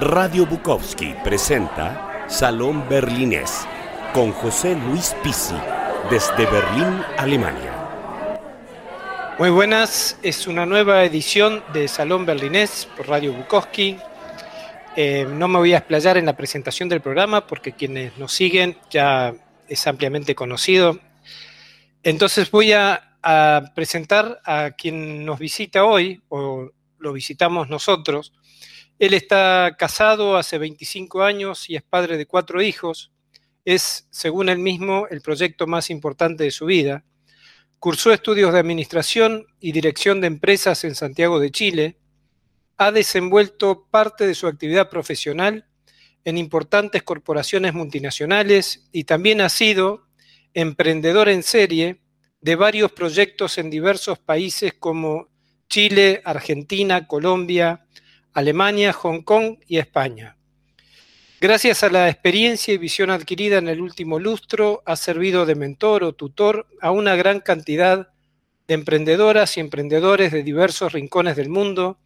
Radio Bukowski presenta Salón Berlinés con José Luis Pisi desde Berlín, Alemania. Muy buenas, es una nueva edición de Salón Berlinés por Radio Bukowski. Eh, no me voy a explayar en la presentación del programa porque quienes nos siguen ya es ampliamente conocido. Entonces voy a, a presentar a quien nos visita hoy, o lo visitamos nosotros. Él está casado hace 25 años y es padre de cuatro hijos. Es, según él mismo, el proyecto más importante de su vida. Cursó estudios de administración y dirección de empresas en Santiago de Chile. Ha desenvuelto parte de su actividad profesional en importantes corporaciones multinacionales y también ha sido emprendedor en serie de varios proyectos en diversos países como Chile, Argentina, Colombia, Alemania, Hong Kong y España. Gracias a la experiencia y visión adquirida en el último lustro, ha servido de mentor o tutor a una gran cantidad de emprendedoras y emprendedores de diversos rincones del mundo,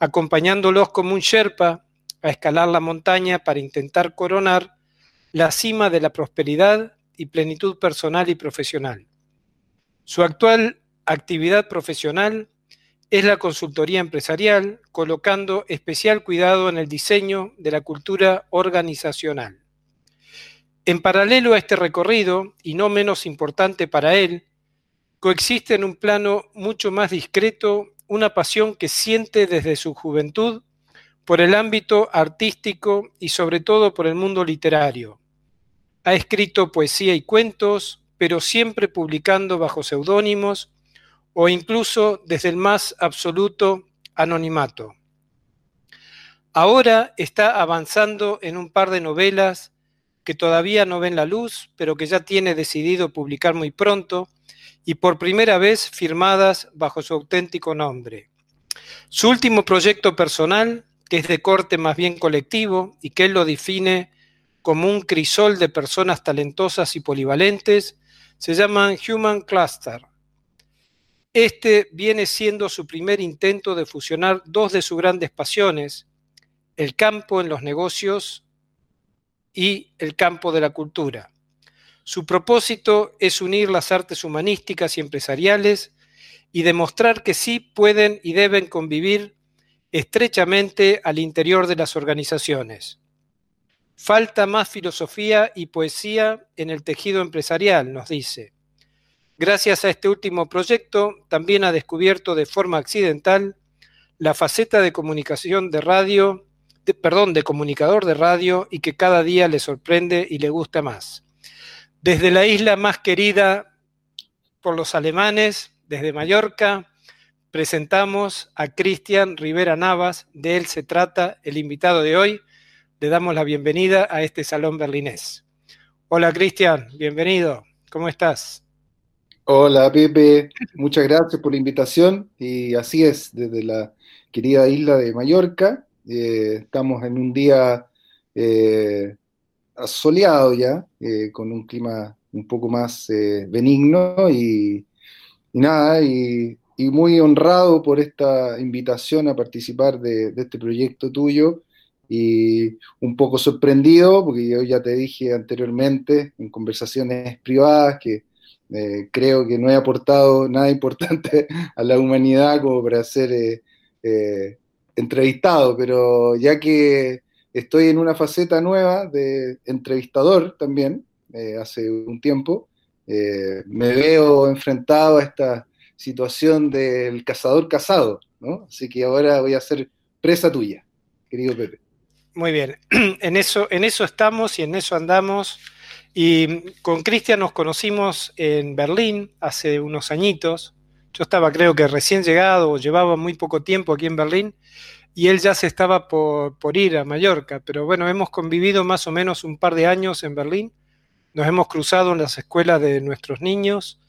acompañándolos como un Sherpa a escalar la montaña para intentar coronar la cima de la prosperidad y plenitud personal y profesional. Su actual actividad profesional es la consultoría empresarial, colocando especial cuidado en el diseño de la cultura organizacional. En paralelo a este recorrido, y no menos importante para él, coexiste en un plano mucho más discreto una pasión que siente desde su juventud por el ámbito artístico y sobre todo por el mundo literario. Ha escrito poesía y cuentos, pero siempre publicando bajo seudónimos o incluso desde el más absoluto anonimato. Ahora está avanzando en un par de novelas que todavía no ven la luz, pero que ya tiene decidido publicar muy pronto y por primera vez firmadas bajo su auténtico nombre. Su último proyecto personal, que es de corte más bien colectivo y que él lo define como un crisol de personas talentosas y polivalentes, se llama Human Cluster este viene siendo su primer intento de fusionar dos de sus grandes pasiones, el campo en los negocios y el campo de la cultura. Su propósito es unir las artes humanísticas y empresariales y demostrar que sí pueden y deben convivir estrechamente al interior de las organizaciones. Falta más filosofía y poesía en el tejido empresarial, nos dice. Gracias a este último proyecto, también ha descubierto de forma accidental la faceta de comunicación de radio, perdón, de comunicador de radio y que cada día le sorprende y le gusta más. Desde la isla más querida por los alemanes, desde Mallorca, presentamos a Cristian Rivera Navas, de él se trata el invitado de hoy. Le damos la bienvenida a este salón berlinés. Hola Cristian, bienvenido. ¿Cómo estás? Hola Pepe, muchas gracias por la invitación. Y así es, desde la querida isla de Mallorca, eh, estamos en un día eh, soleado ya, eh, con un clima un poco más benigno y, nada, y, muy honrado por esta invitación a participar de, de este proyecto tuyo. Y un poco sorprendido porque yo ya te dije anteriormente en conversaciones privadas que eh, creo que no he aportado nada importante a la humanidad como para ser eh, eh, entrevistado, pero ya que estoy en una faceta nueva de entrevistador también, hace un tiempo, me veo enfrentado a esta situación del cazador casado. Así que ahora voy a ser presa tuya, querido Pepe. Muy bien, en eso, en eso estamos y en eso andamos. Y con Cristian nos conocimos en Berlín hace unos añitos. Yo estaba creo que recién llegado o llevaba muy poco tiempo aquí en Berlín y él ya se estaba por, ir a Mallorca. Pero bueno, hemos convivido más o menos un par de años en Berlín. Nos hemos cruzado en las escuelas de nuestros niños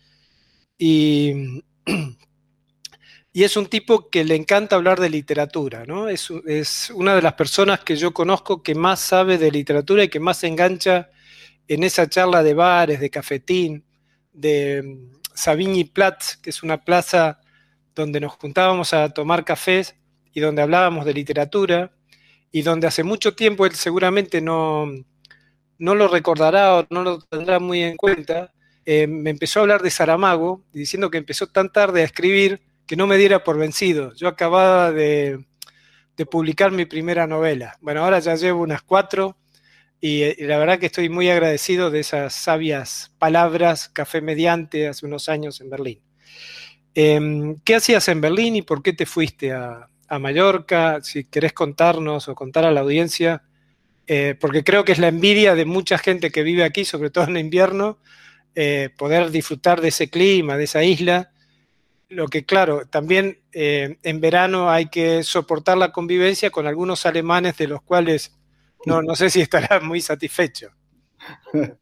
y, y es un tipo que le encanta hablar de literatura, ¿no? Es, es una de las personas que yo conozco que más sabe de literatura y que más se engancha en esa charla de bares, de cafetín, de mm, Savigny Platz, que es una plaza donde nos juntábamos a tomar cafés y donde hablábamos de literatura, y donde hace mucho tiempo él seguramente no, no lo recordará o no lo tendrá muy en cuenta, eh, me empezó a hablar de Saramago, diciendo que empezó tan tarde a escribir que no me diera por vencido. Yo acababa de, publicar mi primera novela. Bueno, ahora ya llevo unas cuatro y, la verdad que estoy muy agradecido de esas sabias palabras, café mediante, hace unos años en Berlín. Em, ¿Qué hacías en Berlín y por qué te fuiste a, Mallorca? Si querés contarnos o contar a la audiencia, eh, porque creo que es la envidia de mucha gente que vive aquí, sobre todo en invierno, eh, poder disfrutar de ese clima, de esa isla. Lo que, claro, también eh, en verano hay que soportar la convivencia con algunos alemanes de los cuales no, no sé si estarás muy satisfecho.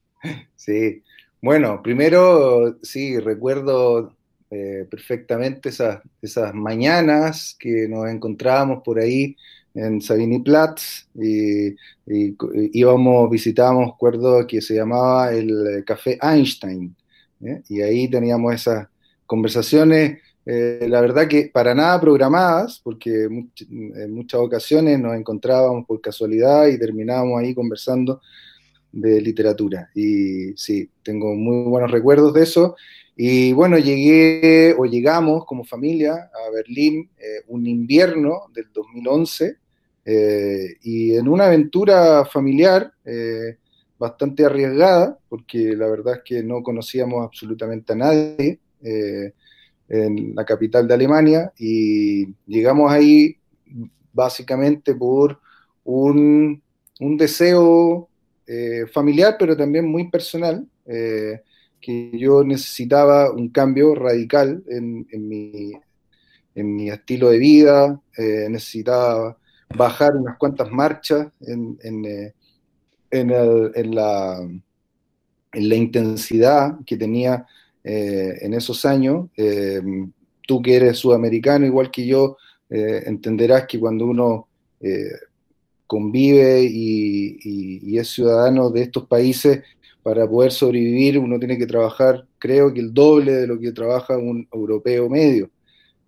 Sí, bueno, primero, sí, recuerdo eh, perfectamente esas, esas mañanas que nos encontrábamos por ahí en Sabiniplatz y, y, íbamos, visitábamos, acuerdo que se llamaba el Café Einstein, ¿eh? y ahí teníamos esas conversaciones, eh, la verdad que para nada programadas, porque en muchas ocasiones nos encontrábamos por casualidad y terminábamos ahí conversando de literatura. Y sí, tengo muy buenos recuerdos de eso. Y bueno, llegué o llegamos como familia a Berlín eh, un invierno del 2011 eh, y en una aventura familiar bastante arriesgada, porque la verdad es que no conocíamos absolutamente a nadie en la capital de Alemania y llegamos ahí básicamente por un, un deseo familiar, pero también muy personal que yo necesitaba un cambio radical en, mi, en mi, estilo de vida, eh, necesitaba bajar unas cuantas marchas en, en, eh, en, la, en la intensidad que tenía eh, en esos años. tú que eres sudamericano igual que yo, entenderás que cuando uno convive y, es ciudadano de estos países, para poder sobrevivir uno tiene que trabajar, creo que el doble de lo que trabaja un europeo medio.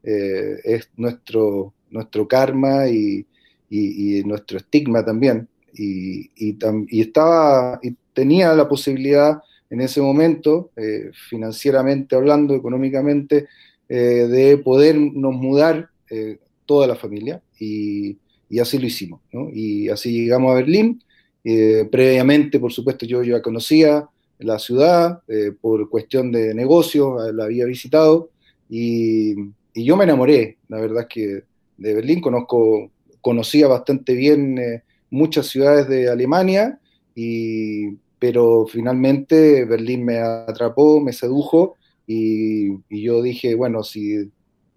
Eh, es nuestro, nuestro karma y, nuestro estigma también. Y, estaba, y tenía la posibilidad en ese momento, eh, financieramente hablando, económicamente, eh, de podernos mudar toda la familia. Y, así lo hicimos. Y así llegamos a Berlín eh, previamente, por supuesto, yo ya conocía la ciudad eh, por cuestión de negocios, la había visitado y, yo me enamoré, la verdad es que de Berlín conozco, conocía bastante bien eh, muchas ciudades de Alemania, y, pero finalmente Berlín me atrapó, me sedujo y, yo dije, bueno, si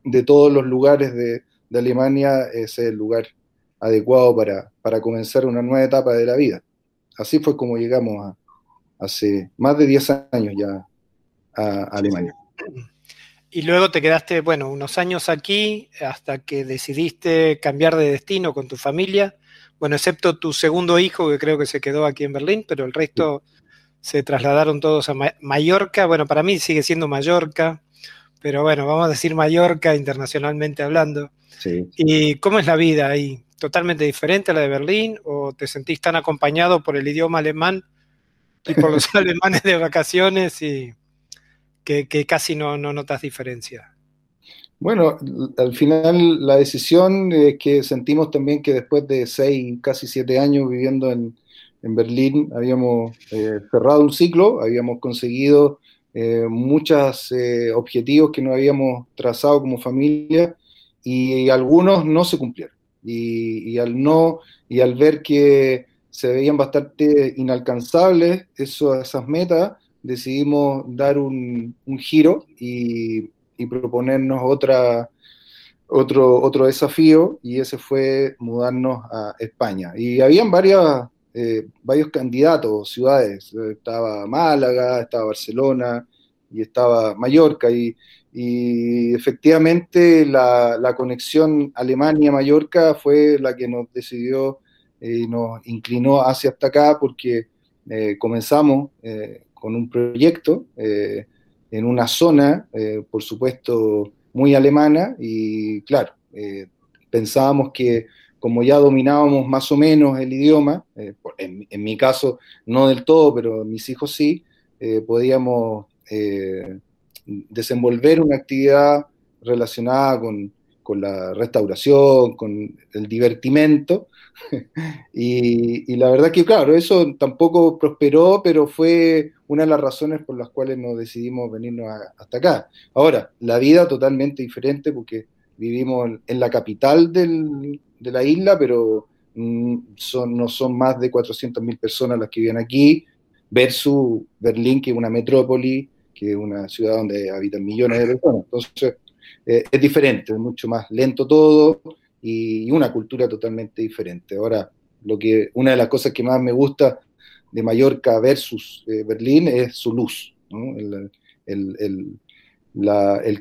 de todos los lugares de, Alemania es el lugar adecuado para, para comenzar una nueva etapa de la vida. Así fue como llegamos a, hace más de 10 años ya a, Alemania. Y luego te quedaste, bueno, unos años aquí hasta que decidiste cambiar de destino con tu familia. Bueno, excepto tu segundo hijo que creo que se quedó aquí en Berlín, pero el resto se trasladaron todos a Mallorca. Bueno, para mí sigue siendo Mallorca, pero bueno, vamos a decir Mallorca internacionalmente hablando. Sí. ¿Y cómo es la vida ahí? totalmente diferente a la de Berlín o te sentís tan acompañado por el idioma alemán y por los alemanes de vacaciones y que, casi no, notas diferencia? Bueno, al final la decisión es que sentimos también que después de seis, casi siete años viviendo en, Berlín, habíamos eh, cerrado un ciclo, habíamos conseguido eh, muchos eh, objetivos que nos habíamos trazado como familia y algunos no se cumplieron. Y, al no, y al ver que se veían bastante inalcanzables esas metas, decidimos dar un, giro y, proponernos otra, otro, otro desafío y ese fue mudarnos a España. Y habían varias, eh, varios candidatos, ciudades, estaba Málaga, estaba Barcelona y estaba Mallorca y, y efectivamente la, conexión Alemania-Mallorca fue la que nos decidió y nos inclinó hacia hasta acá porque eh, comenzamos eh, con un proyecto eh, en una zona, por supuesto, muy alemana y claro, pensábamos que como ya dominábamos más o menos el idioma, eh, en, mi caso no del todo, pero mis hijos sí, eh, podíamos eh, desenvolver una actividad relacionada con, la restauración, con el divertimento. y, la verdad que, claro, eso tampoco prosperó, pero fue una de las razones por las cuales nos decidimos venirnos hasta acá. Ahora, la vida totalmente diferente porque vivimos en, la capital de la isla, pero mm, son, no son más de 400.000 personas las que viven aquí, versus Berlín, que es una metrópoli, que es una ciudad donde habitan millones de personas. Entonces, eh, es diferente, es mucho más lento todo y, una cultura totalmente diferente. Ahora, lo que, una de las cosas que más me gusta de Mallorca versus eh, Berlín es su luz, el,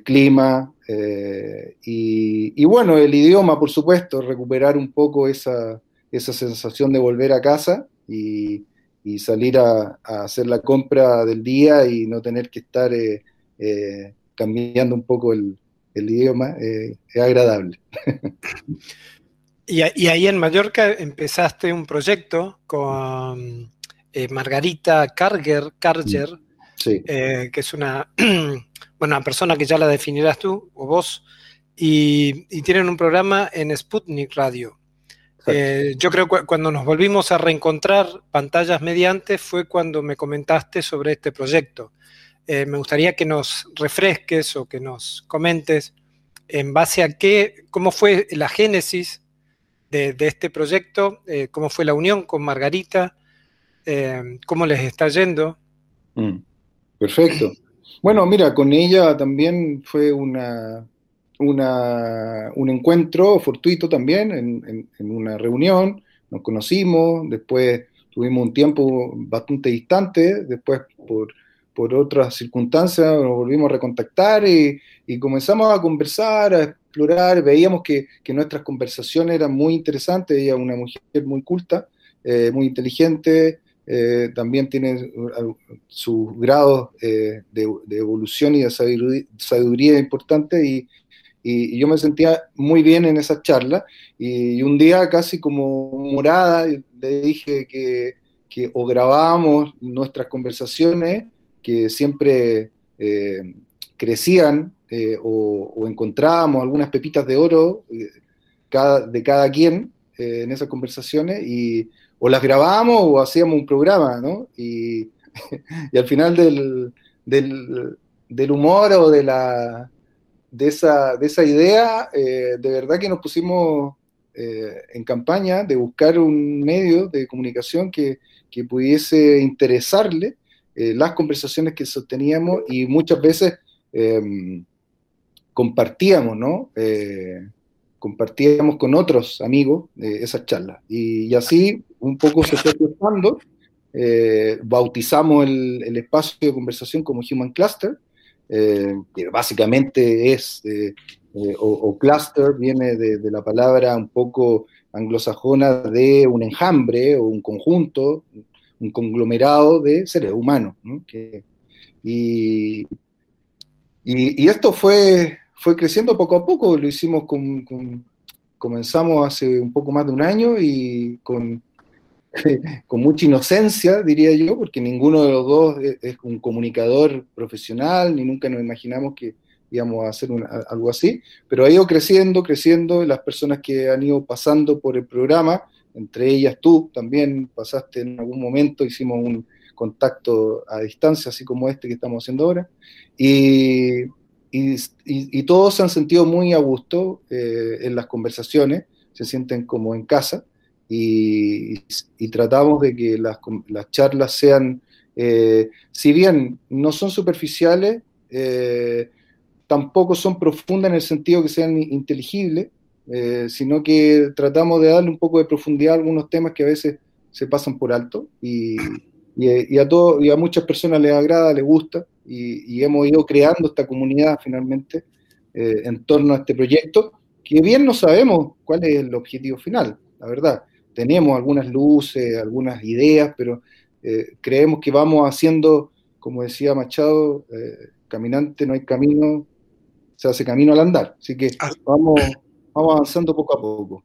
clima eh, y, bueno, el idioma, por supuesto, recuperar un poco esa, esa sensación de volver a casa y, salir a, hacer la compra del día y no tener que estar cambiando un poco el, idioma, eh, es agradable. y, ahí en Mallorca empezaste un proyecto con Margarita Carger, Carger que es una, bueno, persona que ya la definirás tú o vos, y, y tienen un programa en Sputnik Radio. Eh, yo creo que cuando nos volvimos a reencontrar pantallas mediante fue cuando me comentaste sobre este proyecto. Eh, me gustaría que nos refresques o que nos comentes en base a qué, cómo fue la génesis de, este proyecto, eh, cómo fue la unión con Margarita, cómo les está yendo. Mm, perfecto. Bueno, mira, con ella también fue una, un encuentro fortuito también en, una reunión, nos conocimos, después tuvimos un tiempo bastante distante, después por, otras circunstancias nos volvimos a recontactar y, comenzamos a conversar, a explorar, veíamos que, nuestras conversaciones eran muy interesantes, ella es una mujer muy culta, eh, muy inteligente, eh, también tiene sus grados eh, de, evolución y de sabiduría, sabiduría importantes y, y, yo me sentía muy bien en esa charla y, un día casi como morada le dije que, que o grabábamos nuestras conversaciones que siempre eh, crecían eh, o, encontrábamos algunas pepitas de oro eh, de cada quien en esas conversaciones y o las grabábamos o hacíamos un programa, ¿no? Y, y al final del, del, humor o de la, de esa, de esa idea, eh, de verdad que nos pusimos eh, en campaña de buscar un medio de comunicación que, pudiese interesarle eh, las conversaciones que sosteníamos y muchas veces em, compartíamos, ¿no? compartíamos con otros amigos esas charlas. Y, así un poco se fue gestando, bautizamos el, el espacio de conversación como Human Cluster, eh, que básicamente es, eh, eh, o, cluster viene de, la palabra un poco anglosajona de un enjambre o un conjunto, un conglomerado de seres humanos. y, y, esto fue, fue creciendo poco a poco, lo hicimos con, comenzamos hace un poco más de un año y con con mucha inocencia, diría yo, porque ninguno de los dos es, un comunicador profesional, ni nunca nos imaginamos que íbamos a hacer algo así, pero ha ido creciendo, creciendo, las personas que han ido pasando por el programa, entre ellas tú también pasaste en algún momento, hicimos un contacto a distancia, así como este que estamos haciendo ahora, y, y, todos se han sentido muy a gusto eh, en las conversaciones, se sienten como en casa, y, tratamos de que las, charlas sean, eh, si bien no son superficiales, eh, tampoco son profundas en el sentido que sean inteligibles, eh, sino que tratamos de darle un poco de profundidad a algunos temas que a veces se pasan por alto y, a, todo, y a muchas personas les agrada, les gusta y, hemos ido creando esta comunidad finalmente en torno a este proyecto, que bien no sabemos cuál es el objetivo final, la verdad tenemos algunas luces, algunas ideas, pero eh, creemos que vamos haciendo, como decía Machado, eh, caminante no hay camino, se hace camino al andar. Así que ah. vamos, vamos avanzando poco a poco.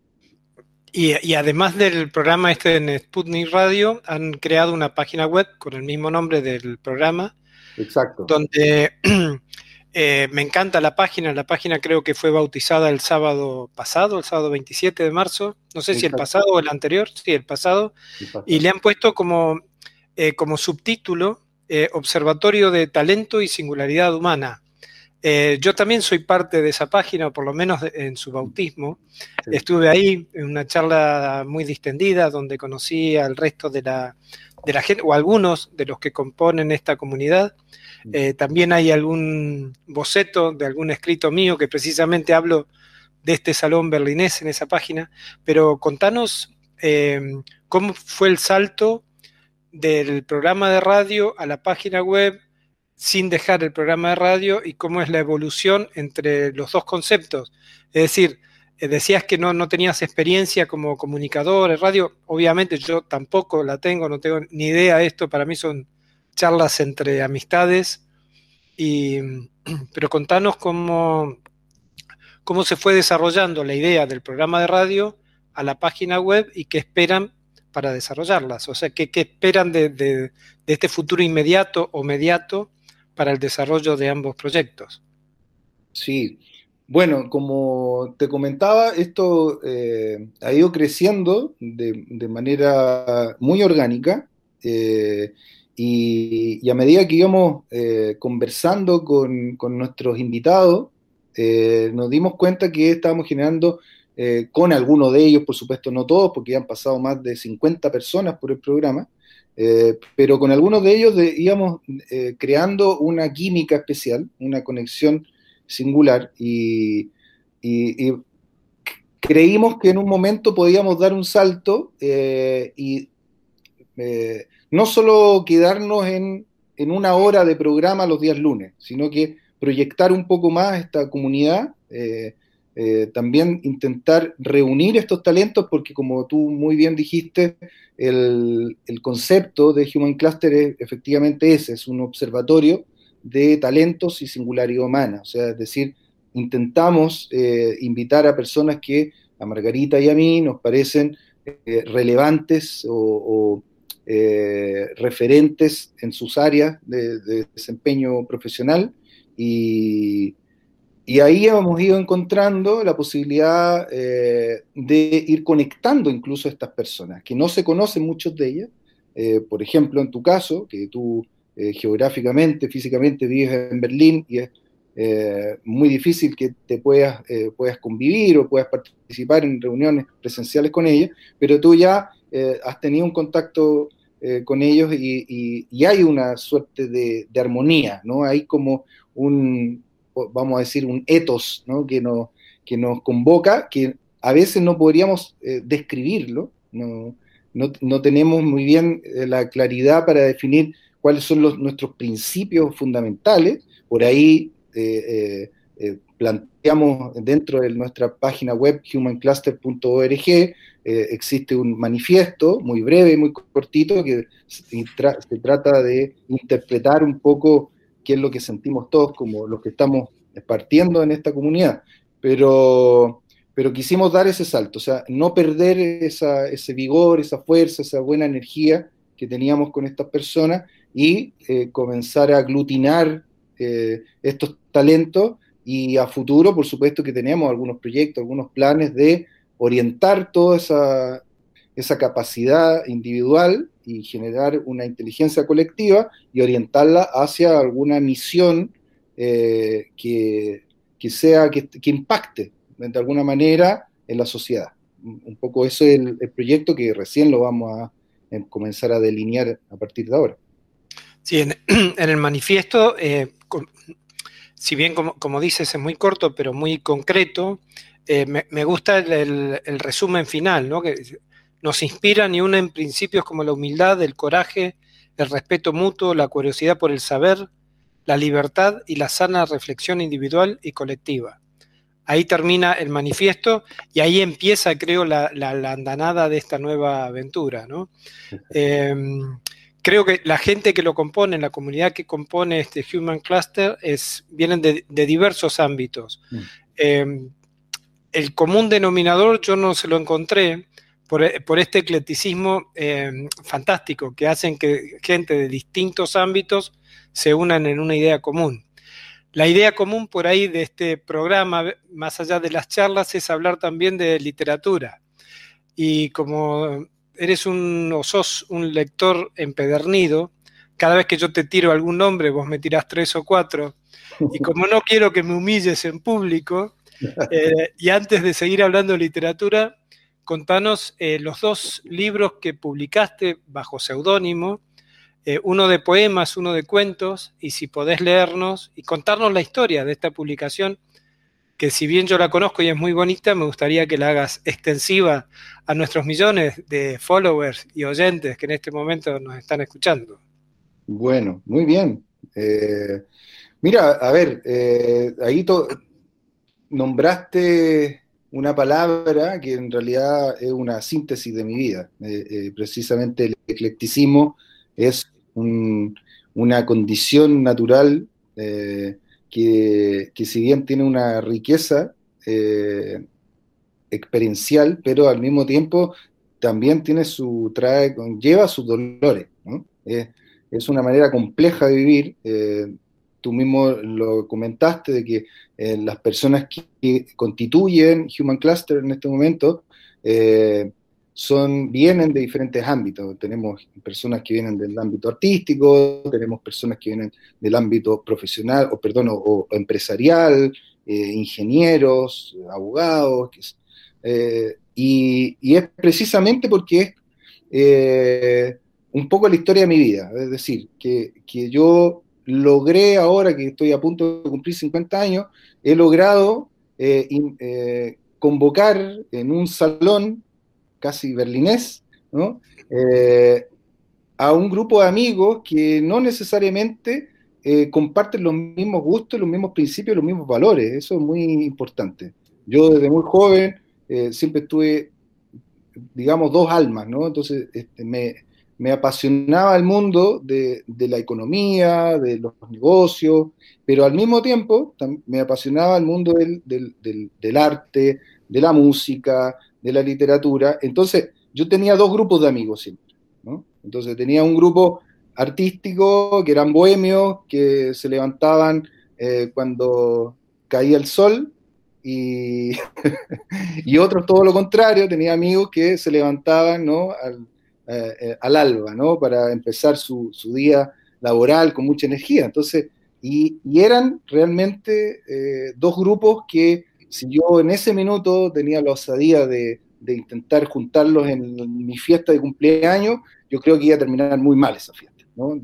y, además del programa este en Sputnik Radio, han creado una página web con el mismo nombre del programa. Exacto. Donde eh, me encanta la página. La página creo que fue bautizada el sábado pasado, el sábado 27 de marzo. No sé si el pasado o el anterior. Sí, el pasado. Y le han puesto como, eh, como subtítulo eh, Observatorio de Talento y Singularidad Humana. Eh, yo también soy parte de esa página, por lo menos en su bautismo. Estuve ahí en una charla muy distendida donde conocí al resto de la, de la gente, o algunos de los que componen esta comunidad. Mm. Eh, también hay algún boceto de algún escrito mío que precisamente hablo de este salón berlinés en esa página. Pero contanos eh, cómo fue el salto del programa de radio a la página web sin dejar el programa de radio y cómo es la evolución entre los dos conceptos. Es decir, eh, decías que no, no tenías experiencia como comunicador de radio, obviamente yo tampoco la tengo, no tengo ni idea. De esto, para mí son charlas entre amistades, y, pero contanos cómo, cómo se fue desarrollando la idea del programa de radio a la página web y qué esperan para desarrollarlas, o sea, qué, qué esperan de, de este futuro inmediato o mediato para el desarrollo de ambos proyectos. Sí, bueno, como te comentaba, esto eh, ha ido creciendo de, manera muy orgánica eh, y, a medida que íbamos eh, conversando con, nuestros invitados, nos dimos cuenta que estábamos generando con algunos de ellos, por supuesto no todos, porque ya han pasado más de 50 personas por el programa, eh, pero con algunos de ellos íbamos eh, creando una química especial, una conexión singular y, creímos que en un momento podíamos dar un salto eh, y no solo quedarnos en, en, una hora de programa los días lunes, sino que proyectar un poco más esta comunidad. También intentar reunir estos talentos, porque como tú muy bien dijiste, el, concepto de Human Cluster es efectivamente ese, es un observatorio de talentos y singularidad humana, o sea, es decir, intentamos eh, invitar a personas que a Margarita y a mí nos parecen eh, relevantes o, eh, referentes en sus áreas de desempeño profesional y, y ahí hemos ido encontrando la posibilidad eh, de ir conectando incluso a estas personas, que no se conocen muchos de ellas. Eh, por ejemplo, en tu caso, que tú eh, geográficamente, físicamente vives en Berlín y es muy difícil que te puedas, puedas convivir o puedas participar en reuniones presenciales con ellas, pero tú ya has tenido un contacto con ellos y, hay una suerte de armonía, ¿no? Hay como un, vamos a decir, un etos que, nos, que nos convoca, que a veces no podríamos eh, describirlo, no, no, tenemos muy bien eh, la claridad para definir cuáles son los, nuestros principios fundamentales. Por ahí eh, planteamos dentro de nuestra página web humancluster.org, existe un manifiesto muy breve, muy cortito, que se trata de interpretar un poco qué es lo que sentimos todos como los que estamos partiendo en esta comunidad, pero, pero quisimos dar ese salto, o sea, no perder ese vigor, esa fuerza, esa buena energía que teníamos con estas personas y eh, comenzar a aglutinar eh, estos talentos y a futuro, por supuesto que tenemos algunos proyectos, algunos planes de orientar toda esa, esa capacidad individual y generar una inteligencia colectiva y orientarla hacia alguna misión eh, que, sea, que, impacte de alguna manera en la sociedad. Un poco eso es el, proyecto que recién lo vamos a comenzar a delinear a partir de ahora. Sí, en, el manifiesto, eh, si bien como, dices es muy corto, pero muy concreto, eh, me, gusta el, el, resumen final, ¿no? que nos inspiran y unen principios como la humildad, el coraje, el respeto mutuo, la curiosidad por el saber, la libertad y la sana reflexión individual y colectiva. Ahí termina el manifiesto y ahí empieza, creo, la, andanada de esta nueva aventura. Em, creo que la gente que lo compone, la comunidad que compone este Human Cluster, es, vienen de, diversos ámbitos. Mm. Em, el común denominador yo no se lo encontré, por, este eclecticismo eh, fantástico que hacen que gente de distintos ámbitos se unan en una idea común. La idea común por ahí de este programa, más allá de las charlas, es hablar también de literatura. Y como eres un o sos un lector empedernido, cada vez que yo te tiro algún nombre, vos me tirás tres o cuatro. Y como no quiero que me humilles en público, eh, y antes de seguir hablando de literatura, contanos eh, los dos libros que publicaste bajo seudónimo eh, uno de poemas, uno de cuentos, y si podés leernos y contarnos la historia de esta publicación, que si bien yo la conozco y es muy bonita, me gustaría que la hagas extensiva a nuestros millones de followers y oyentes que en este momento nos están escuchando. Bueno, muy bien. Eh, mira, a ver, ahí nombraste una palabra que en realidad es una síntesis de mi vida. precisamente el eclecticismo es una condición natural eh, que, si bien tiene una riqueza eh, experiencial, pero al mismo tiempo también tiene su, trae, lleva sus dolores. es una manera compleja de vivir. Eh, tú mismo lo comentaste de que las personas que constituyen Human Cluster en este momento son, vienen de diferentes ámbitos. Tenemos personas que vienen del ámbito artístico, tenemos personas que vienen del ámbito profesional, o perdón, o, empresarial, eh, ingenieros, abogados, eh, y, es precisamente porque es eh, un poco la historia de mi vida, es decir, que, que yo logré ahora que estoy a punto de cumplir 50 años, he logrado convocar en un salón casi berlinés, eh, a un grupo de amigos que no necesariamente eh, comparten los mismos gustos, los mismos principios, los mismos valores. Eso es muy importante. Yo desde muy joven eh, siempre tuve, digamos, dos almas, ¿no? Entonces este, me, apasionaba el mundo de, la economía, de los negocios, pero al mismo tiempo me apasionaba el mundo del, del arte, de la música, de la literatura. Entonces, yo tenía dos grupos de amigos siempre, ¿no? Entonces, tenía un grupo artístico que eran bohemios, que se levantaban eh, cuando caía el sol, y, y, otros todo lo contrario, tenía amigos que se levantaban ¿no? al, eh, eh, al alba, ¿no? Para empezar su, su, día laboral con mucha energía. Entonces, y, eran realmente dos grupos que si yo en ese minuto tenía la osadía de, intentar juntarlos en mi fiesta de cumpleaños, yo creo que iba a terminar muy mal esa fiesta, ¿no?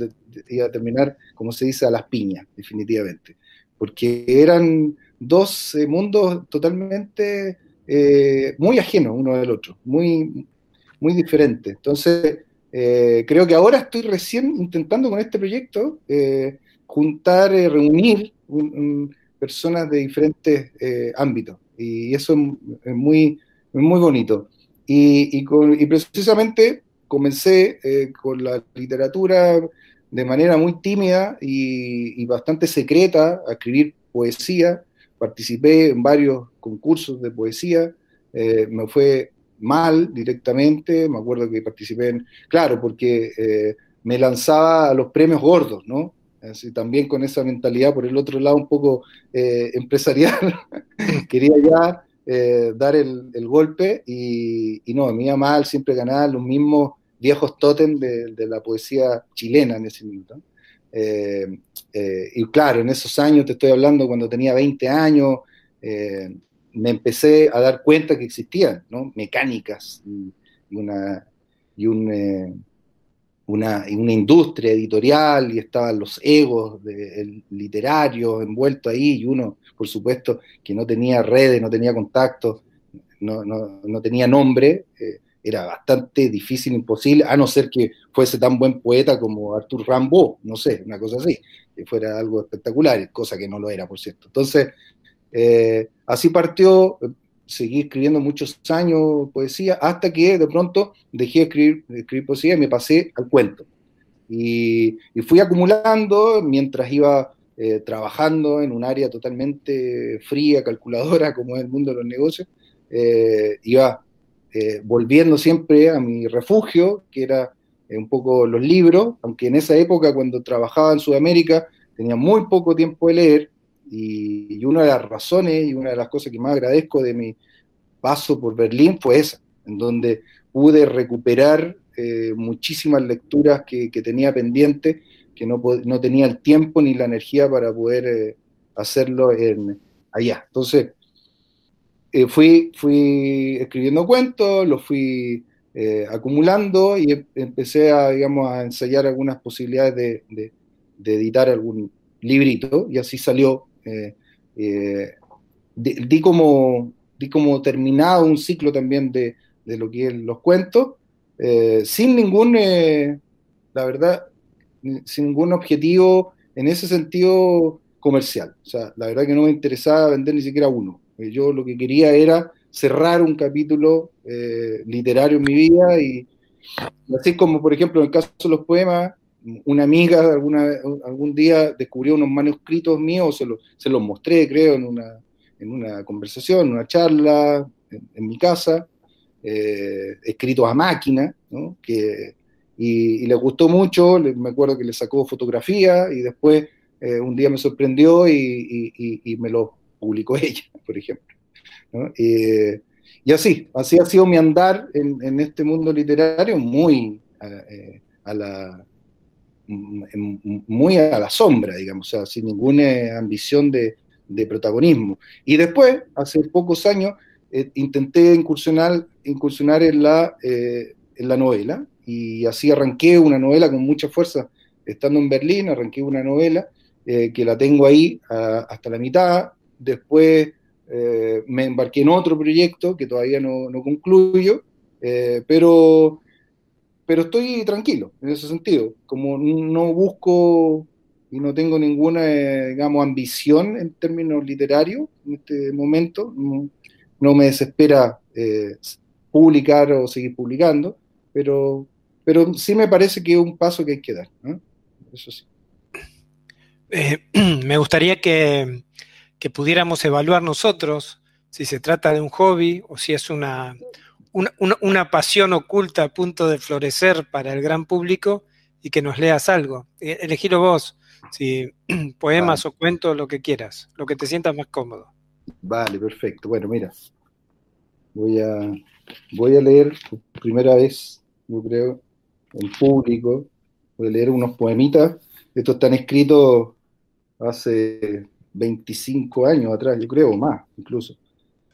iba a terminar, como se dice, a las piñas, definitivamente, porque eran dos eh, mundos totalmente eh, muy ajenos uno del otro, muy, muy diferentes. Entonces, eh, creo que ahora estoy recién intentando con este proyecto juntar, reunir un personas de diferentes eh, ámbitos. Y eso es muy, muy bonito. Y, precisamente comencé eh, con la literatura de manera muy tímida y, bastante secreta a escribir poesía. Participé en varios concursos de poesía. Eh, me fue mal directamente. Me acuerdo que participé en. Claro, porque me lanzaba a los premios gordos, ¿no? Así, también con esa mentalidad por el otro lado un poco eh, empresarial, quería ya eh, dar el, golpe y, no, me iba mal, siempre ganaba los mismos viejos tótem de, la poesía chilena en ese. Eh, y claro, en esos años, te estoy hablando cuando tenía 20 años, me empecé a dar cuenta que existían ¿no? mecánicas y, una, y un una, una, industria editorial y estaban los egos literarios envueltos ahí y uno, por supuesto, que no tenía redes, no tenía contactos, no, no, no tenía nombre, eh, era bastante difícil, imposible, a no ser que fuese tan buen poeta como Arthur Rimbaud, no sé, una cosa así, que fuera algo espectacular, cosa que no lo era, por cierto. Entonces, eh, así partió, seguí escribiendo muchos años poesía, hasta que de pronto dejé de escribir, poesía y me pasé al cuento. Y, fui acumulando mientras iba eh, trabajando en un área totalmente fría, calculadora, como es el mundo de los negocios, eh, iba eh, volviendo siempre a mi refugio, que era un poco los libros, aunque en esa época cuando trabajaba en Sudamérica tenía muy poco tiempo de leer, y, una de las razones y una de las cosas que más agradezco de mi paso por Berlín fue esa, en donde pude recuperar muchísimas lecturas que, tenía pendientes, que no, no, tenía el tiempo ni la energía para poder hacerlo en, allá. Entonces, eh, fui, fui escribiendo cuentos, los fui eh, acumulando y em, empecé a, digamos, a ensayar algunas posibilidades de, editar algún librito y así salió. Eh, di, como, di como terminado un ciclo también de, lo que es los cuentos, sin ningún, la verdad, sin ningún objetivo en ese sentido comercial. O sea, la verdad que no me interesaba vender ni siquiera uno. Eh, yo lo que quería era cerrar un capítulo eh, literario en mi vida y, así como, por ejemplo, en el caso de los poemas, una amiga alguna, algún día descubrió unos manuscritos míos, se, se los mostré, creo, en una, en una conversación, en una charla, en, mi casa, eh, escritos a máquina, ¿no? que, y, y, le gustó mucho, me acuerdo que le sacó fotografía y después eh, un día me sorprendió y, me lo publicó ella, por ejemplo. y así, así ha sido mi andar en, este mundo literario muy eh, a, la muy a la sombra, digamos, sin ninguna ambición de, protagonismo. Y después, hace pocos años, eh, intenté incursionar, incursionar en, la, en la novela, y así arranqué una novela con mucha fuerza, estando en Berlín, arranqué una novela, eh, que la tengo ahí hasta la mitad. Después eh, me embarqué en otro proyecto que todavía no, no concluyo, eh, pero, pero estoy tranquilo en ese sentido. Como no busco y no tengo ninguna, digamos, ambición en términos literarios en este momento, no, me desespera publicar o seguir publicando, pero, pero sí me parece que es un paso que hay que dar. Eso sí. Eh, me gustaría que, pudiéramos evaluar nosotros si se trata de un hobby o si es una, una, pasión oculta a punto de florecer para el gran público y que nos leas algo. E, elegilo vos, si poemas o cuentos, lo que quieras, lo que te sientas más cómodo. Vale, perfecto. Bueno, mira, voy a, voy a leer por primera vez, yo creo, en público, voy a leer unos poemitas. Estos están escritos hace 25 años atrás, yo creo, más incluso.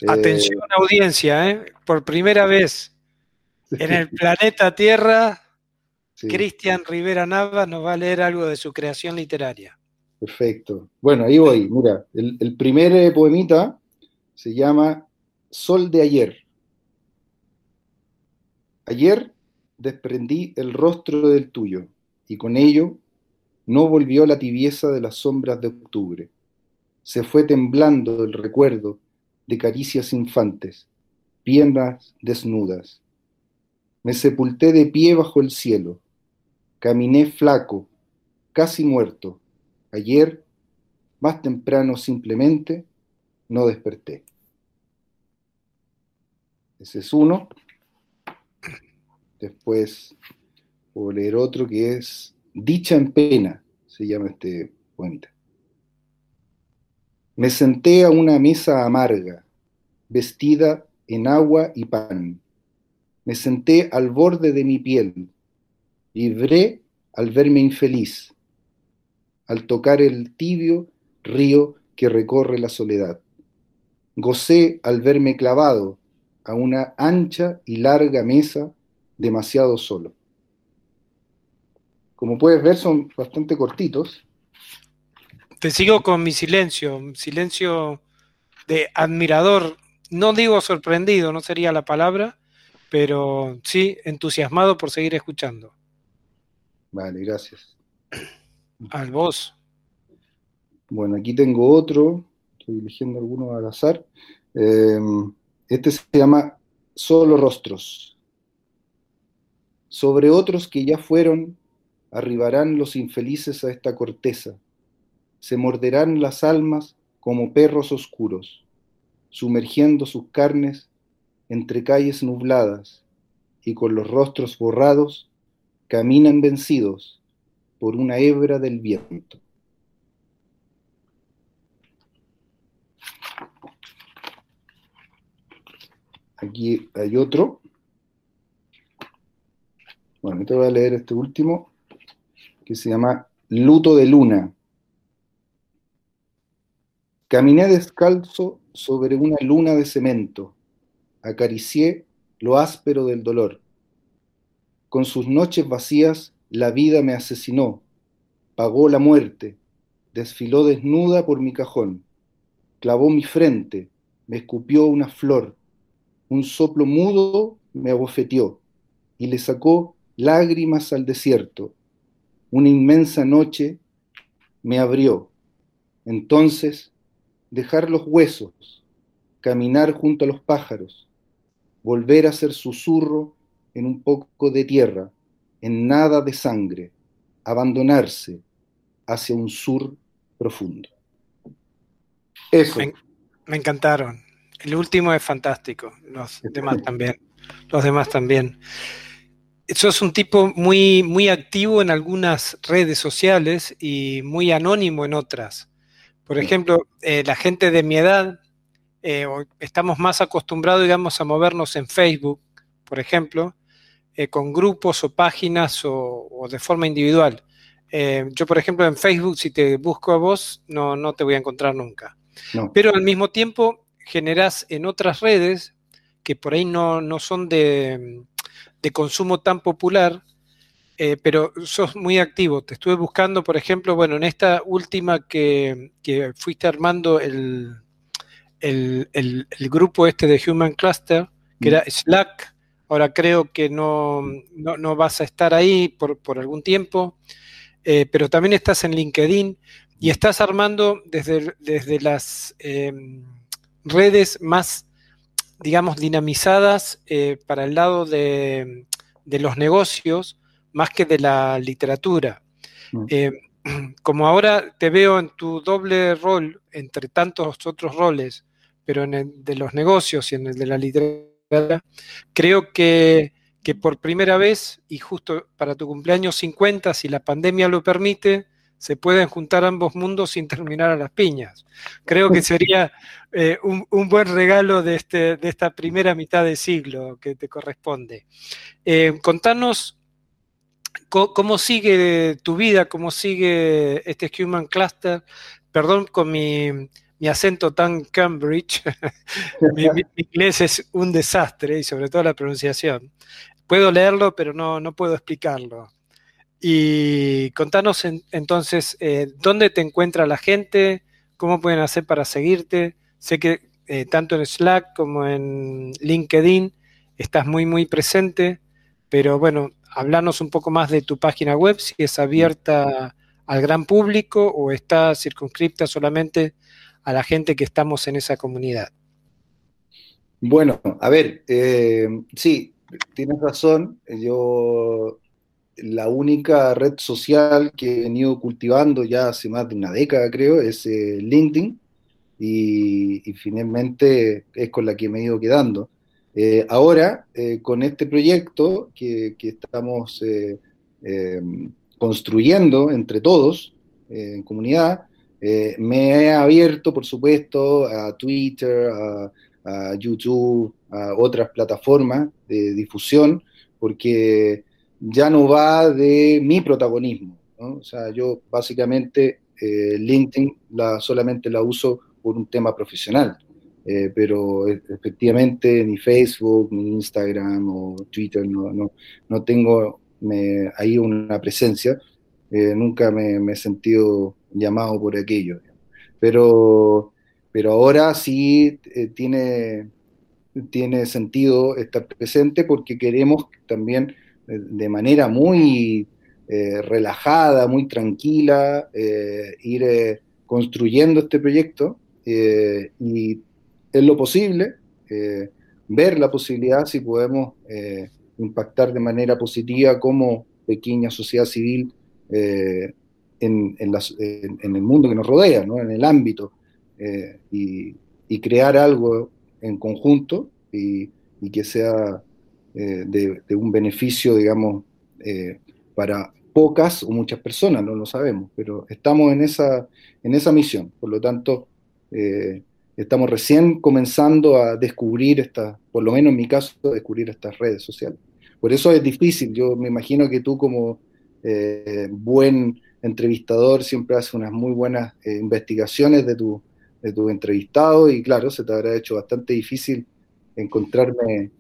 Atención eh, audiencia, ¿eh? por primera vez en el planeta Tierra, Cristian Rivera Navas nos va a leer algo de su creación literaria. Perfecto. Bueno, ahí voy. Mira, el, el primer eh, poemita se llama Sol de ayer. Ayer desprendí el rostro del tuyo y con ello no volvió la tibieza de las sombras de octubre. Se fue temblando el recuerdo de caricias infantes, piernas desnudas. Me sepulté de pie bajo el cielo. Caminé flaco, casi muerto. Ayer, más temprano simplemente, no desperté. Ese es uno. Después a leer otro que es Dicha en pena, se llama este poemita. Me senté a una mesa amarga, vestida en agua y pan. Me senté al borde de mi piel, libré al verme infeliz, al tocar el tibio río que recorre la soledad. Gocé al verme clavado a una ancha y larga mesa demasiado solo. Como puedes ver, son bastante cortitos. Te sigo con mi silencio, silencio de admirador, no digo sorprendido, no sería la palabra, pero sí entusiasmado por seguir escuchando. Vale, gracias. Al vos. Bueno, aquí tengo otro, estoy eligiendo alguno al azar. Em, este se llama Solo Rostros. Sobre otros que ya fueron arribarán los infelices a esta corteza, se morderán las almas como perros oscuros, sumergiendo sus carnes entre calles nubladas y con los rostros borrados, caminan vencidos por una hebra del viento. Aquí hay otro. Bueno, te voy a leer este último, que se llama Luto de Luna. Caminé descalzo sobre una luna de cemento, acaricié lo áspero del dolor. Con sus noches vacías, la vida me asesinó, pagó la muerte, desfiló desnuda por mi cajón, clavó mi frente, me escupió una flor, un soplo mudo me abofeteó y le sacó lágrimas al desierto. Una inmensa noche me abrió. Entonces, dejar los huesos, caminar junto a los pájaros, volver a ser susurro en un poco de tierra, en nada de sangre, abandonarse hacia un sur profundo. Eso. Me, encantaron. El último es fantástico, los demás también. Los demás también. es un tipo muy, muy activo en algunas redes sociales y muy anónimo en otras. Por ejemplo, eh, la gente de mi edad, eh, estamos más acostumbrados, digamos, a movernos en Facebook, por ejemplo, eh, con grupos o páginas o, de forma individual. yo, por ejemplo, en Facebook, si te busco a vos, no, no te voy a encontrar nunca. Pero al mismo tiempo, generás en otras redes, que por ahí no, no son de, de consumo tan popular, eh, pero sos muy activo. Te estuve buscando, por ejemplo, bueno, en esta última que, fuiste armando el, el, grupo este de Human Cluster, que era Slack. Ahora creo que no, no, vas a estar ahí por, algún tiempo, eh, pero también estás en LinkedIn y estás armando desde, desde las em, redes más, digamos, dinamizadas eh, para el lado de, de los negocios más que de la literatura. Mm. Eh, como ahora te veo en tu doble rol, entre tantos otros roles, pero en el de los negocios y en el de la literatura, creo que, por primera vez, y justo para tu cumpleaños 50, si la pandemia lo permite, se pueden juntar ambos mundos sin terminar a las piñas. Creo que sería eh, un, buen regalo de, este, de esta primera mitad de siglo que te corresponde. Eh, contanos ¿Cómo sigue tu vida? ¿Cómo sigue este Human Cluster? Perdón con mi, acento tan Cambridge. mi, inglés es un desastre y sobre todo la pronunciación. Puedo leerlo, pero no, no puedo explicarlo. Y contanos entonces, eh, ¿dónde te encuentra la gente? ¿Cómo pueden hacer para seguirte? Sé que eh, tanto en Slack como en LinkedIn estás muy, muy presente, pero bueno, hablarnos un poco más de tu página web, si es abierta al gran público o está circunscripta solamente a la gente que estamos en esa comunidad. Bueno, a ver, eh, sí, tienes razón. Yo, la única red social que he venido cultivando ya hace más de una década, creo, es eh, LinkedIn. Y, y, finalmente es con la que me he ido quedando. Eh, ahora, eh, con este proyecto que, estamos eh, construyendo entre todos en comunidad, me he abierto, por supuesto, a Twitter, a, YouTube, a otras plataformas de difusión, porque ya no va de mi protagonismo. O sea, yo básicamente LinkedIn la, solamente la uso por un tema profesional. Eh, pero e, efectivamente ni Facebook, ni Instagram o Twitter no, no, no tengo ahí una presencia. Eh, nunca me, he sentido llamado por aquello. Pero, pero ahora sí eh, tiene, tiene sentido estar presente porque queremos también de manera muy relajada, muy tranquila, ir construyendo este proyecto y en lo posible, eh, ver la posibilidad si podemos eh, impactar de manera positiva como pequeña sociedad civil eh, en, el mundo que nos rodea, en el ámbito, y, crear algo en conjunto y, que sea de, un beneficio, digamos, para pocas o muchas personas, no lo sabemos, pero estamos en esa, en esa misión. Por lo tanto, estamos recién comenzando a descubrir estas, por lo menos en mi caso, descubrir estas redes sociales. Por eso es difícil, yo me imagino que tú como buen entrevistador siempre haces unas muy buenas investigaciones de tu, de tu entrevistado y claro, se te habrá hecho bastante difícil encontrarme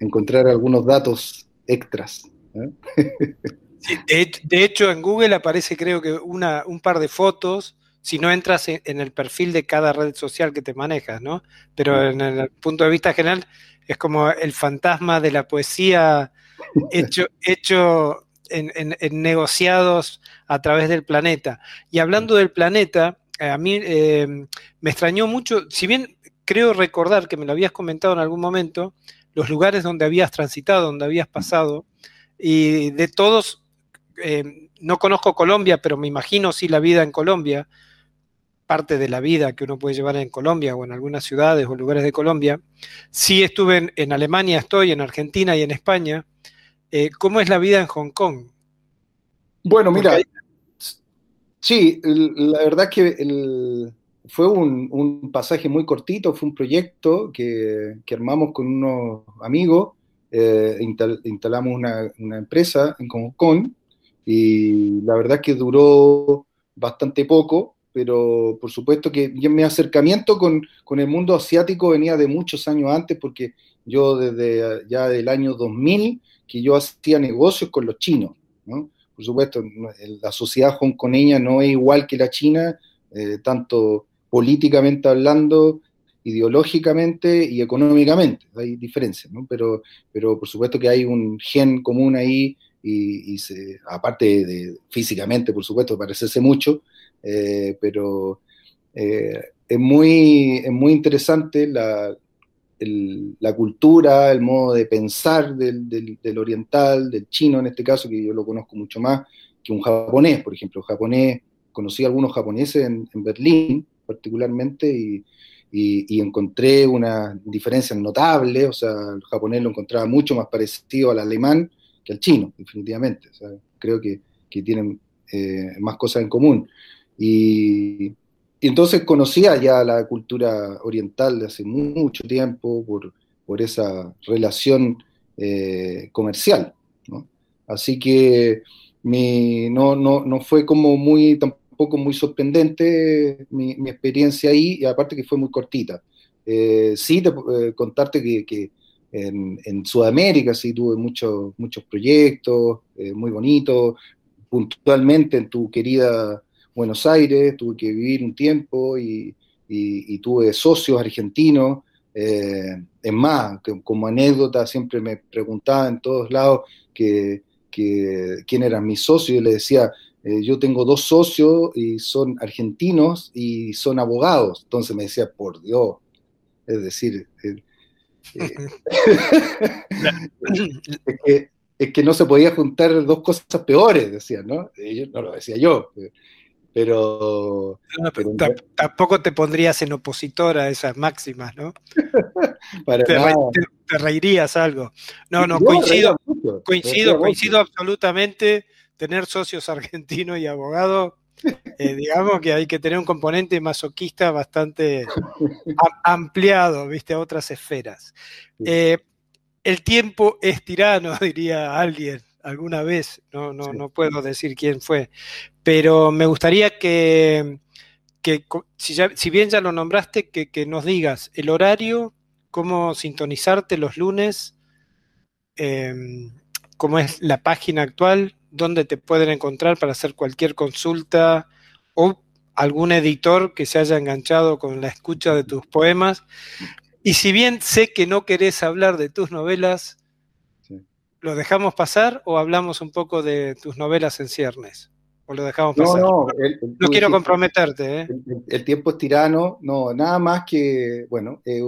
encontrar algunos datos extras. ¿eh? de, hecho, en Google aparece creo que una, un par de fotos, si no entras en, el perfil de cada red social que te manejas, ¿no? Pero en el punto de vista general es como el fantasma de la poesía hecho, hecho en, negociados a través del planeta. Y hablando del planeta, eh, a mí eh, me extrañó mucho, si bien creo recordar que me lo habías comentado en algún momento, los lugares donde habías transitado, donde habías pasado, y de todos, eh, no conozco Colombia, pero me imagino sí la vida en Colombia, parte de la vida que uno puede llevar en Colombia o en algunas ciudades o lugares de Colombia. Sí estuve en, Alemania, estoy en Argentina y en España. Eh, ¿Cómo es la vida en Hong Kong? Bueno, mira, sí, la verdad que el, fue un, pasaje muy cortito, fue un proyecto que, armamos con unos amigos, eh, instalamos una, empresa en Hong Kong y la verdad que duró bastante poco, pero por supuesto que mi acercamiento con, el mundo asiático venía de muchos años antes, porque yo desde ya del año 2000 que yo hacía negocios con los chinos, Por supuesto, la sociedad hongkoneña no es igual que la china, eh, tanto políticamente hablando, ideológicamente y económicamente. Hay diferencias, ¿no? Pero, pero por supuesto que hay un gen común ahí y, se, aparte de, físicamente, por supuesto, parecerse mucho, eh, pero eh, es, muy, es muy interesante la, la cultura, el modo de pensar del, del, oriental, del chino en este caso, que yo lo conozco mucho más que un japonés, por ejemplo. japonés, conocí a algunos japoneses en, en Berlín, particularmente y, encontré una diferencia notable, o sea, el japonés lo encontraba mucho más parecido al alemán que al chino, definitivamente. creo que, tienen eh, más cosas en común. Y, entonces conocía ya la cultura oriental de hace mucho tiempo por, esa relación eh, comercial. Así que mi, no, no, no, fue como muy poco muy sorprendente mi, experiencia ahí, y aparte que fue muy cortita. Eh, sí, te, eh, contarte que, en, Sudamérica sí tuve muchos muchos proyectos eh, muy bonitos, puntualmente en tu querida Buenos Aires, tuve que vivir un tiempo y, tuve socios argentinos. es más, como anécdota siempre me preguntaba en todos lados que, quién eran mis socios y le decía, eh, yo tengo dos socios y son argentinos y son abogados. Entonces me decía, por Dios, es decir, eh, eh, es, que, no se podía juntar dos cosas peores, decían, ¿no? no lo decía yo, pero... tampoco te pondrías en opositor a esas máximas, ¿no? te, reirías algo. No, no, coincido, coincido, coincido absolutamente. Tener socios argentinos y abogados, eh, digamos que hay que tener un componente masoquista bastante ampliado, viste, a otras esferas. Eh, el tiempo es tirano, diría alguien alguna vez, no, no, no puedo decir quién fue, pero me gustaría que, si, bien ya lo nombraste, que, nos digas el horario, cómo sintonizarte los lunes, em, cómo es la página actual, dónde te pueden encontrar para hacer cualquier consulta o algún editor que se haya enganchado con la escucha de tus poemas. Y si bien sé que no querés hablar de tus novelas, ¿lo dejamos pasar o hablamos un poco de tus novelas en ciernes? ¿O lo dejamos pasar? No, no, quiero comprometerte. ¿eh? El, tiempo es tirano, no, nada más que, bueno, eh,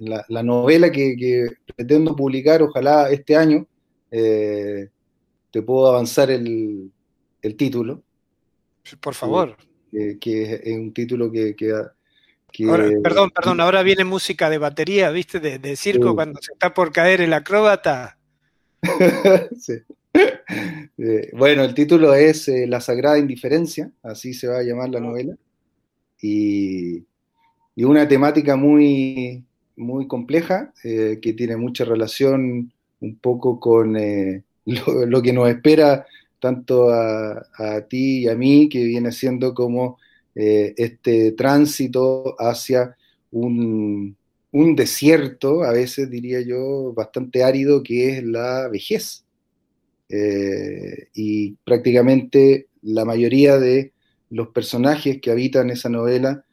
la, novela que, pretendo publicar, ojalá este año, eh, te puedo avanzar el, título. Por favor. Que, es un título que, perdón, perdón, ahora viene música de batería, ¿viste? De, circo cuando se está por caer el acróbata. sí. Eh, bueno, el título es eh, La Sagrada Indiferencia, así se va a llamar la ah. novela. Y, una temática muy, muy compleja eh, que tiene mucha relación un poco con lo, que nos espera tanto a, a, ti y a mí, que viene siendo como este tránsito hacia un, un desierto, a veces diría yo, bastante árido, que es la vejez. Eh, y prácticamente la mayoría de los personajes que habitan esa novela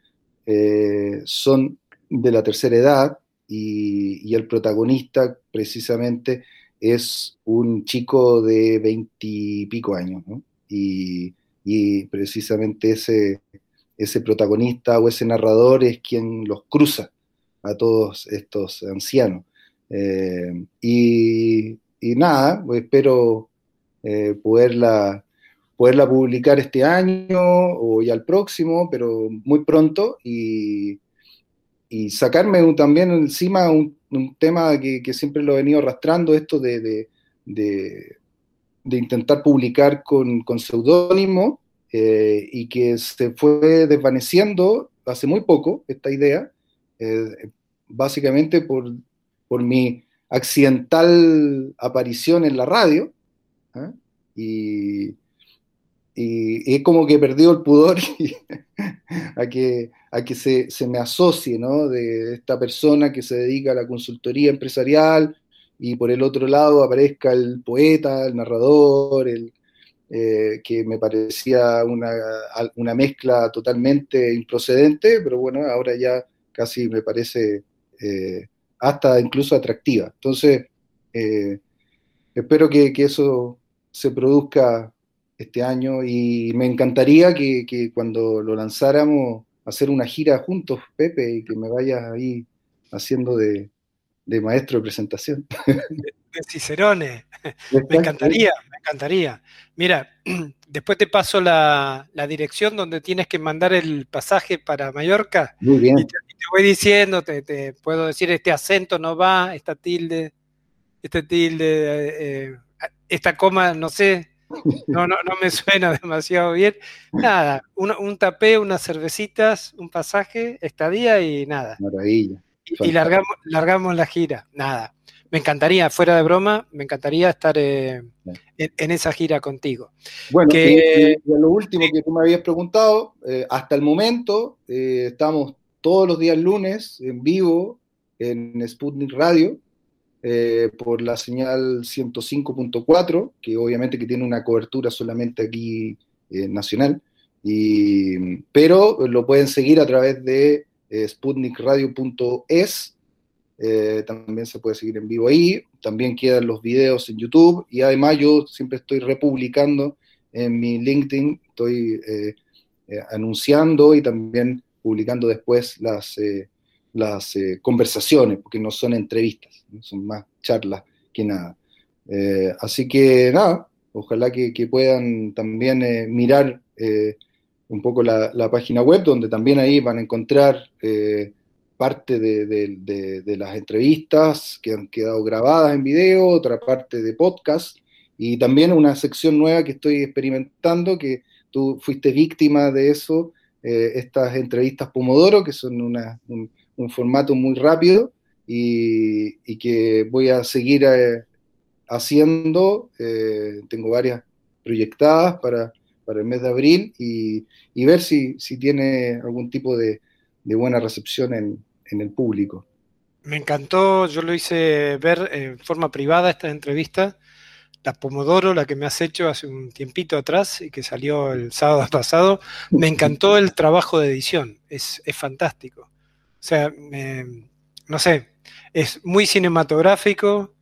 eh, son de la tercera edad y, el protagonista precisamente es un chico de veintipico años, y, precisamente ese, ese protagonista o ese narrador es quien los cruza a todos estos ancianos. Eh, y, nada, espero eh, poderla, poderla publicar este año o ya el próximo, pero muy pronto, y, y sacarme también encima un, tema que, siempre lo he venido arrastrando, esto de, de, intentar publicar con, con seudónimo eh, y que se fue desvaneciendo hace muy poco esta idea, eh, básicamente por, por mi accidental aparición en la radio, ¿ah? y, es como que perdió el pudor a que, a que se, me asocie, ¿no? De esta persona que se dedica a la consultoría empresarial y por el otro lado aparezca el poeta, el narrador, el, eh, que me parecía una, una, mezcla totalmente improcedente, pero bueno, ahora ya casi me parece eh, hasta incluso atractiva. Entonces, eh, espero que, eso se produzca este año y me encantaría que, cuando lo lanzáramos hacer una gira juntos, Pepe, y que me vayas ahí haciendo de, maestro de presentación. De Cicerone. Me encantaría, me encantaría. Mira, después te paso la, dirección donde tienes que mandar el pasaje para Mallorca. Muy bien. Y te, voy diciendo, te, puedo decir, este acento no va, esta tilde, este tilde, eh, esta coma, no sé, no, no, no me suena demasiado bien. Nada, un, tapé, unas cervecitas, un pasaje, estadía y nada. Maravilla. Y, largamos, largamos la gira. Nada. Me encantaría, fuera de broma, me encantaría estar eh, en, esa gira contigo. Bueno, que, lo último que tú me habías preguntado, eh, hasta el momento eh, estamos todos los días lunes en vivo en Sputnik Radio, eh, por la señal 105.4, que obviamente que tiene una cobertura solamente aquí eh, nacional, y, pero lo pueden seguir a través de eh, sputnikradio.es, también se puede seguir en vivo ahí, también quedan los videos en YouTube, y además yo siempre estoy republicando en mi LinkedIn, estoy anunciando y también publicando después las las eh, conversaciones, porque no son entrevistas, son más charlas que nada. Eh, así que nada, ojalá que, puedan también eh, mirar un poco la, página web, donde también ahí van a encontrar parte de, las entrevistas que han quedado grabadas en video, otra parte de podcast y también una sección nueva que estoy experimentando, que tú fuiste víctima de eso, estas entrevistas Pomodoro, que son un formato muy rápido y, que voy a seguir eh, haciendo. Eh, tengo varias proyectadas para, el mes de abril y, ver si, si, tiene algún tipo de, buena recepción en, el público. Me encantó, yo lo hice ver en forma privada esta entrevista, la Pomodoro, la que me has hecho hace un tiempito atrás y que salió el sábado pasado. Me encantó el trabajo de edición, es, fantástico. O sea, no sé, es muy cinematográfico,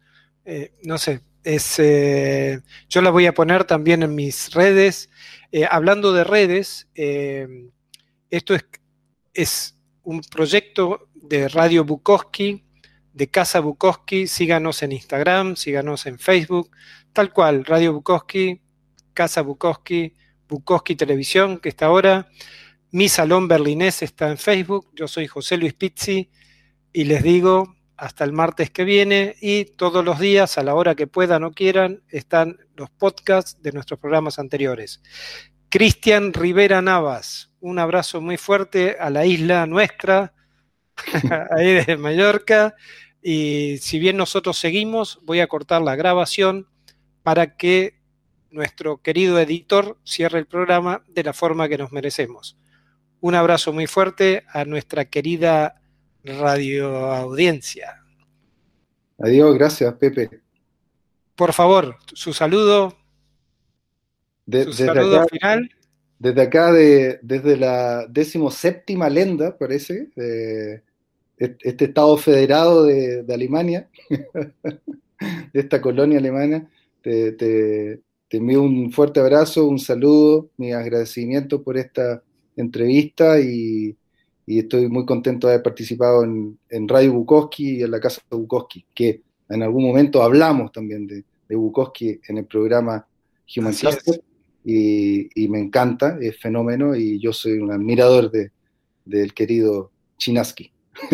eh, no sé, es, eh, yo la voy a poner también en mis redes. Eh, hablando de redes, esto es, es, un proyecto de Radio Bukowski, de Casa Bukowski, síganos en Instagram, síganos en Facebook, tal cual, Radio Bukowski, Casa Bukowski, Bukowski Televisión, que está ahora Mi Salón Berlinés está en Facebook. Yo soy José Luis Pizzi y les digo hasta el martes que viene y todos los días, a la hora que puedan o quieran, están los podcasts de nuestros programas anteriores. Cristian Rivera Navas, un abrazo muy fuerte a la isla nuestra, ahí de Mallorca. Y si bien nosotros seguimos, voy a cortar la grabación para que nuestro querido editor cierre el programa de la forma que nos merecemos. Un abrazo muy fuerte a nuestra querida radio audiencia. Adiós, gracias, Pepe. Por favor, su saludo. su saludo final. Desde acá, de, desde la séptima lenda, parece, este Estado federado de, Alemania, de esta colonia alemana, te, te, envío un fuerte abrazo, un saludo, mi agradecimiento por esta entrevista y, y estoy muy contento de haber participado en, Radio Bukowski y en la Casa de Bukowski, que en algún momento hablamos también de, de Bukowski en el programa Human Cluster y, me encanta, es fenómeno y yo soy un admirador de, del querido Chinaski.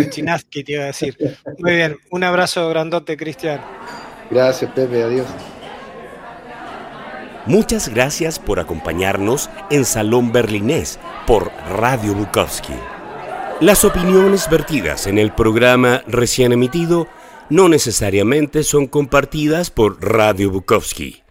Chinaski te iba a decir. Muy bien, un abrazo grandote, Cristian. Gracias, Pepe, adiós. Muchas gracias por acompañarnos en Salón Berlinés por Radio Bukowski. Las opiniones vertidas en el programa recién emitido no necesariamente son compartidas por Radio Bukowski.